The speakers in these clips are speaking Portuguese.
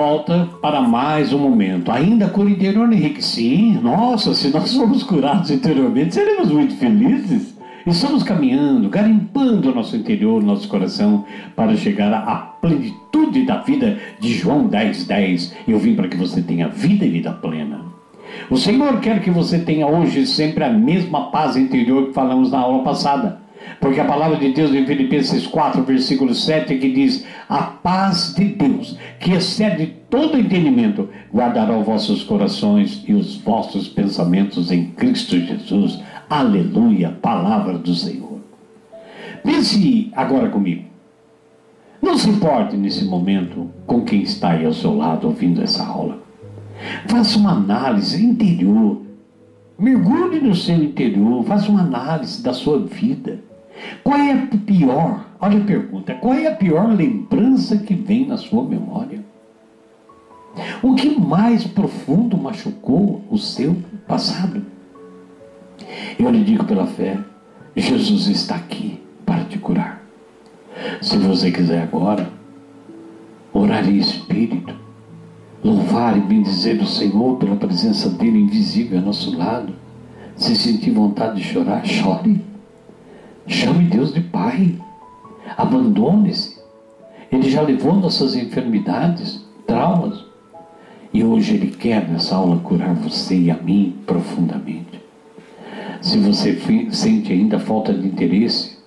volta para mais um momento. Ainda cura interior, Henrique? Sim, nossa, se nós formos curados interiormente, seremos muito felizes. Estamos caminhando, garimpando o nosso interior, nosso coração, para chegar à plenitude da vida de João 10, 10. Eu vim para que você tenha vida e vida plena. O Senhor quer que você tenha hoje sempre a mesma paz interior que falamos na aula passada. Porque a palavra de Deus em Filipenses 4, versículo 7, que diz: A paz de Deus, que excede todo entendimento, guardará os vossos corações e os vossos pensamentos em Cristo Jesus. Aleluia, palavra do Senhor. Pense agora comigo. Não se importe nesse momento com quem está aí ao seu lado ouvindo essa aula. Faça uma análise interior. Mergulhe no seu interior, faça uma análise da sua vida. Qual é a pior? Olha a pergunta: qual é a pior lembrança que vem na sua memória? O que mais profundo machucou o seu passado? Eu lhe digo pela fé: Jesus está aqui para te curar. Se você quiser agora, orar em espírito, louvar e bendizer o Senhor pela presença dele invisível ao nosso lado, se sentir vontade de chorar, chore. Chame Deus de Pai. Abandone-se. Ele já levou nossas enfermidades, traumas. E hoje Ele quer nessa aula curar você e a mim profundamente. Se você sente ainda falta de interesse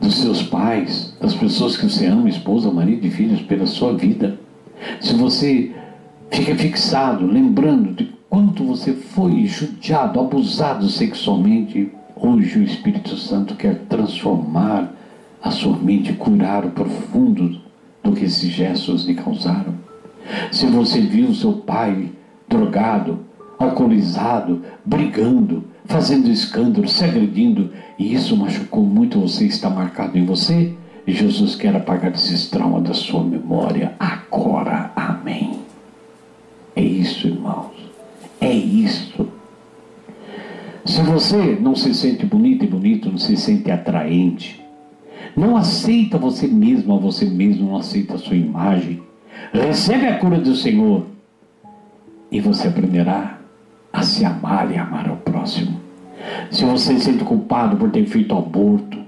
dos seus pais, das pessoas que você ama, esposa, marido e filhos, pela sua vida, se você fica fixado, lembrando de quanto você foi judiado, abusado sexualmente, Hoje o Espírito Santo quer transformar a sua mente, curar o profundo do que esses gestos lhe causaram. Se você viu seu pai drogado, alcoolizado, brigando, fazendo escândalo, se agredindo, e isso machucou muito você, está marcado em você, Jesus quer apagar esses traumas da sua memória agora. Amém. É isso, irmãos. É isso. Você não se sente bonito e bonito, não se sente atraente, não aceita você mesmo, a você mesmo, não aceita a sua imagem, recebe a cura do Senhor. E você aprenderá a se amar e amar ao próximo. Se você se sente culpado por ter feito aborto,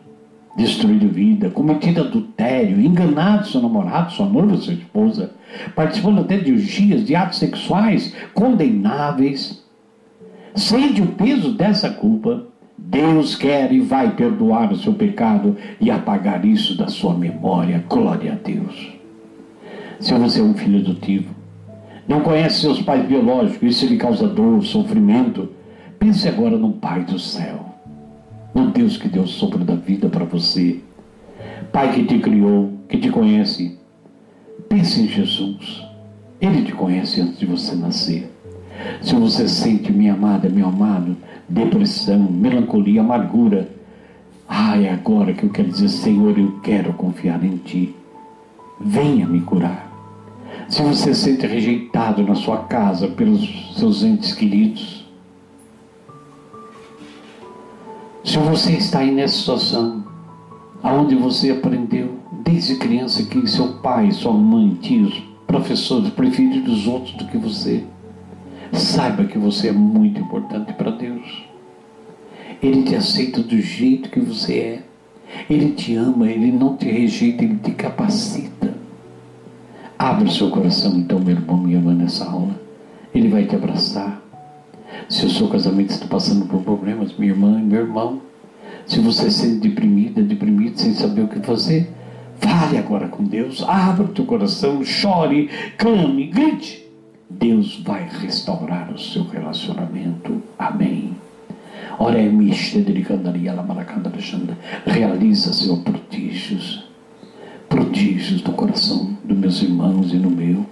destruído vida, cometido adultério, enganado seu namorado, sua noiva, sua esposa, participando até de orgias, de atos sexuais condenáveis, Sente o peso dessa culpa. Deus quer e vai perdoar o seu pecado e apagar isso da sua memória. Glória a Deus. Se você é um filho adotivo, não conhece seus pais biológicos, isso lhe causa dor, sofrimento, pense agora no Pai do céu, no Deus que deu o sopro da vida para você, Pai que te criou, que te conhece. Pense em Jesus. Ele te conhece antes de você nascer. Se você sente, minha amada, meu amado, depressão, melancolia, amargura, é agora que eu quero dizer, Senhor, eu quero confiar em Ti. Venha me curar. Se você se sente rejeitado na sua casa pelos seus entes queridos, se você está aí nessa situação, aonde você aprendeu desde criança que seu pai, sua mãe, tios, professores preferem os outros do que você, Saiba que você é muito importante para Deus. Ele te aceita do jeito que você é. Ele te ama, ele não te rejeita, ele te capacita. Abra o seu coração, então, meu irmão, minha irmã, nessa aula. Ele vai te abraçar. Se o seu casamento está passando por problemas, minha irmã e meu irmão, se você se sente deprimida, deprimido, sem saber o que fazer, fale agora com Deus. Abra o teu coração, chore, clame, grite. Deus vai restaurar o seu relacionamento. Amém. É realiza, Senhor, prodígios, prodígios no coração dos meus irmãos e no meu.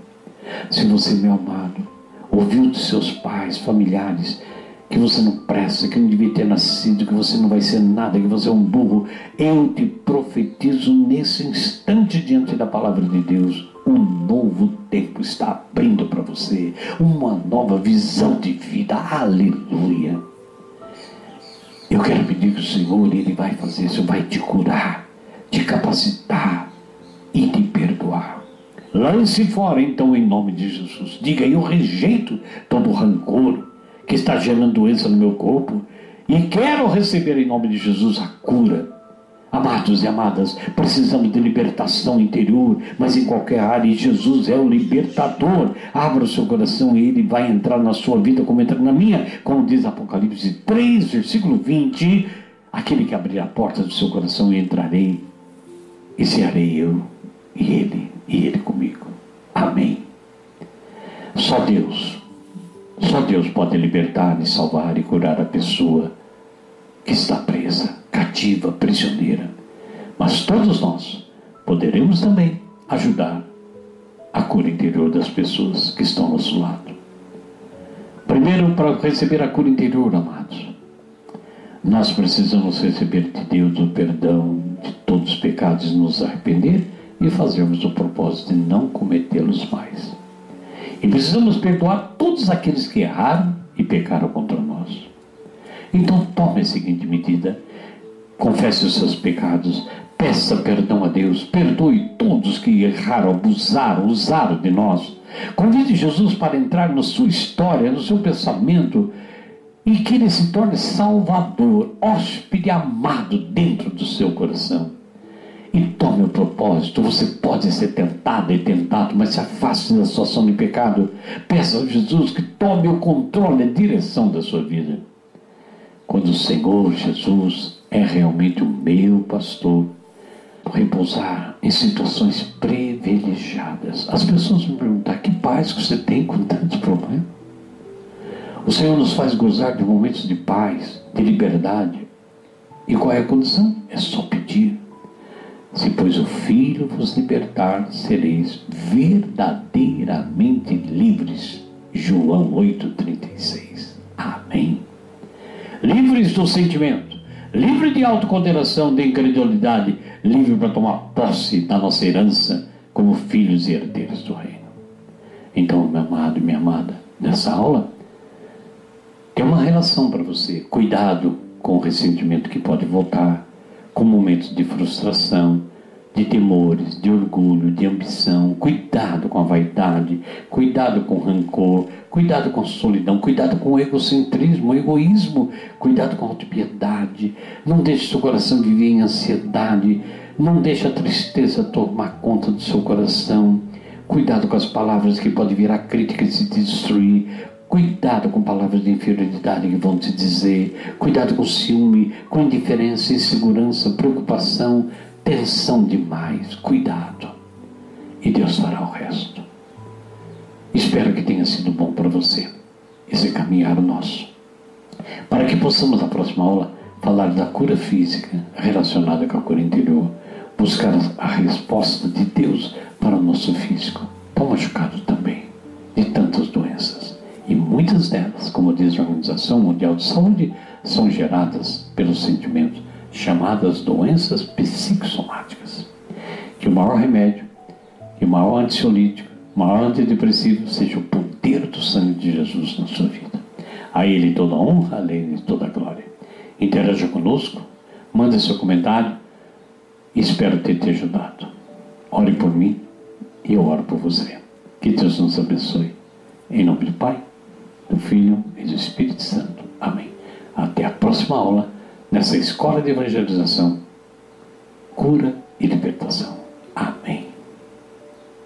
Se você, meu amado, ouviu dos seus pais, familiares, que você não presta, que não devia ter nascido, que você não vai ser nada, que você é um burro, eu te profetizo nesse instante diante da palavra de Deus um novo tempo está abrindo você, uma nova visão de vida. Aleluia. Eu quero pedir que o Senhor, Ele vai fazer isso, vai te curar, te capacitar e te perdoar. Lance fora então em nome de Jesus. Diga, eu rejeito todo rancor que está gerando doença no meu corpo e quero receber em nome de Jesus a cura. Amados e amadas, precisamos de libertação interior, mas em qualquer área, e Jesus é o libertador. Abra o seu coração e ele vai entrar na sua vida como entra na minha, como diz Apocalipse 3, versículo 20. Aquele que abrir a porta do seu coração, entrarei, e serei eu, e ele, e ele comigo. Amém. Só Deus, só Deus pode libertar e salvar e curar a pessoa que está Todos nós poderemos também ajudar a cura interior das pessoas que estão ao nosso lado. Primeiro, para receber a cura interior, amados, nós precisamos receber de Deus o perdão de todos os pecados nos arrepender e fazermos o propósito de não cometê-los mais. E precisamos perdoar todos aqueles que erraram e pecaram contra nós. Então tome a seguinte medida: confesse os seus pecados, peça perdão a Deus, perdoe todos que erraram, abusaram, usaram de nós. Convide Jesus para entrar na sua história, no seu pensamento e que ele se torne salvador, hóspede amado dentro do seu coração. E tome o propósito. Você pode ser tentado e tentado, mas se afaste da situação de pecado. Peça a Jesus que tome o controle, a direção da sua vida. Quando o Senhor Jesus é realmente o meu pastor, repousar em situações privilegiadas. As pessoas me perguntam: que paz que você tem com tantos problemas? O Senhor nos faz gozar de momentos de paz, de liberdade. E qual é a condição? É só pedir. Se, pois, o Filho vos libertar, sereis verdadeiramente livres. João 8,36. Amém. Livres do sentimento, livre de autocondenação, de incredulidade, livre para tomar posse da nossa herança como filhos e herdeiros do reino. Então, meu amado e minha amada, nessa aula, tem uma relação para você. Cuidado com o ressentimento que pode voltar, com momentos de frustração, de temores, de orgulho, de ambição. Cuidado com a vaidade, cuidado com o rancor, cuidado com a solidão, cuidado com o egocentrismo, o egoísmo, cuidado com a autopiedade. Não deixe seu coração viver em ansiedade, não deixe a tristeza tomar conta do seu coração. Cuidado com as palavras que podem virar críticas e te destruir. Cuidado com palavras de inferioridade que vão te dizer. Cuidado com ciúme, com indiferença, insegurança, preocupação, tensão demais. Cuidado. E Deus fará o resto. Espero que tenha sido bom para você esse caminhar nosso. Para que possamos, na próxima aula, falar da cura física relacionada com a cura interior, buscar a resposta de Deus para o nosso físico, tão machucado também, de tantas doenças. E muitas delas, como diz a Organização Mundial de Saúde, são geradas pelos sentimentos, chamadas doenças psicossomáticas. Que o maior remédio, que o maior ansiolítico, o maior antidepressivo seja o poder do sangue de Jesus na sua vida. A Ele toda honra, a Ele toda glória. Interaja conosco, mande seu comentário espero ter te ajudado. Ore por mim e eu oro por você. Que Deus nos abençoe. Em nome do Pai do Filho e do Espírito Santo. Amém. Até a próxima aula nessa escola de evangelização. Cura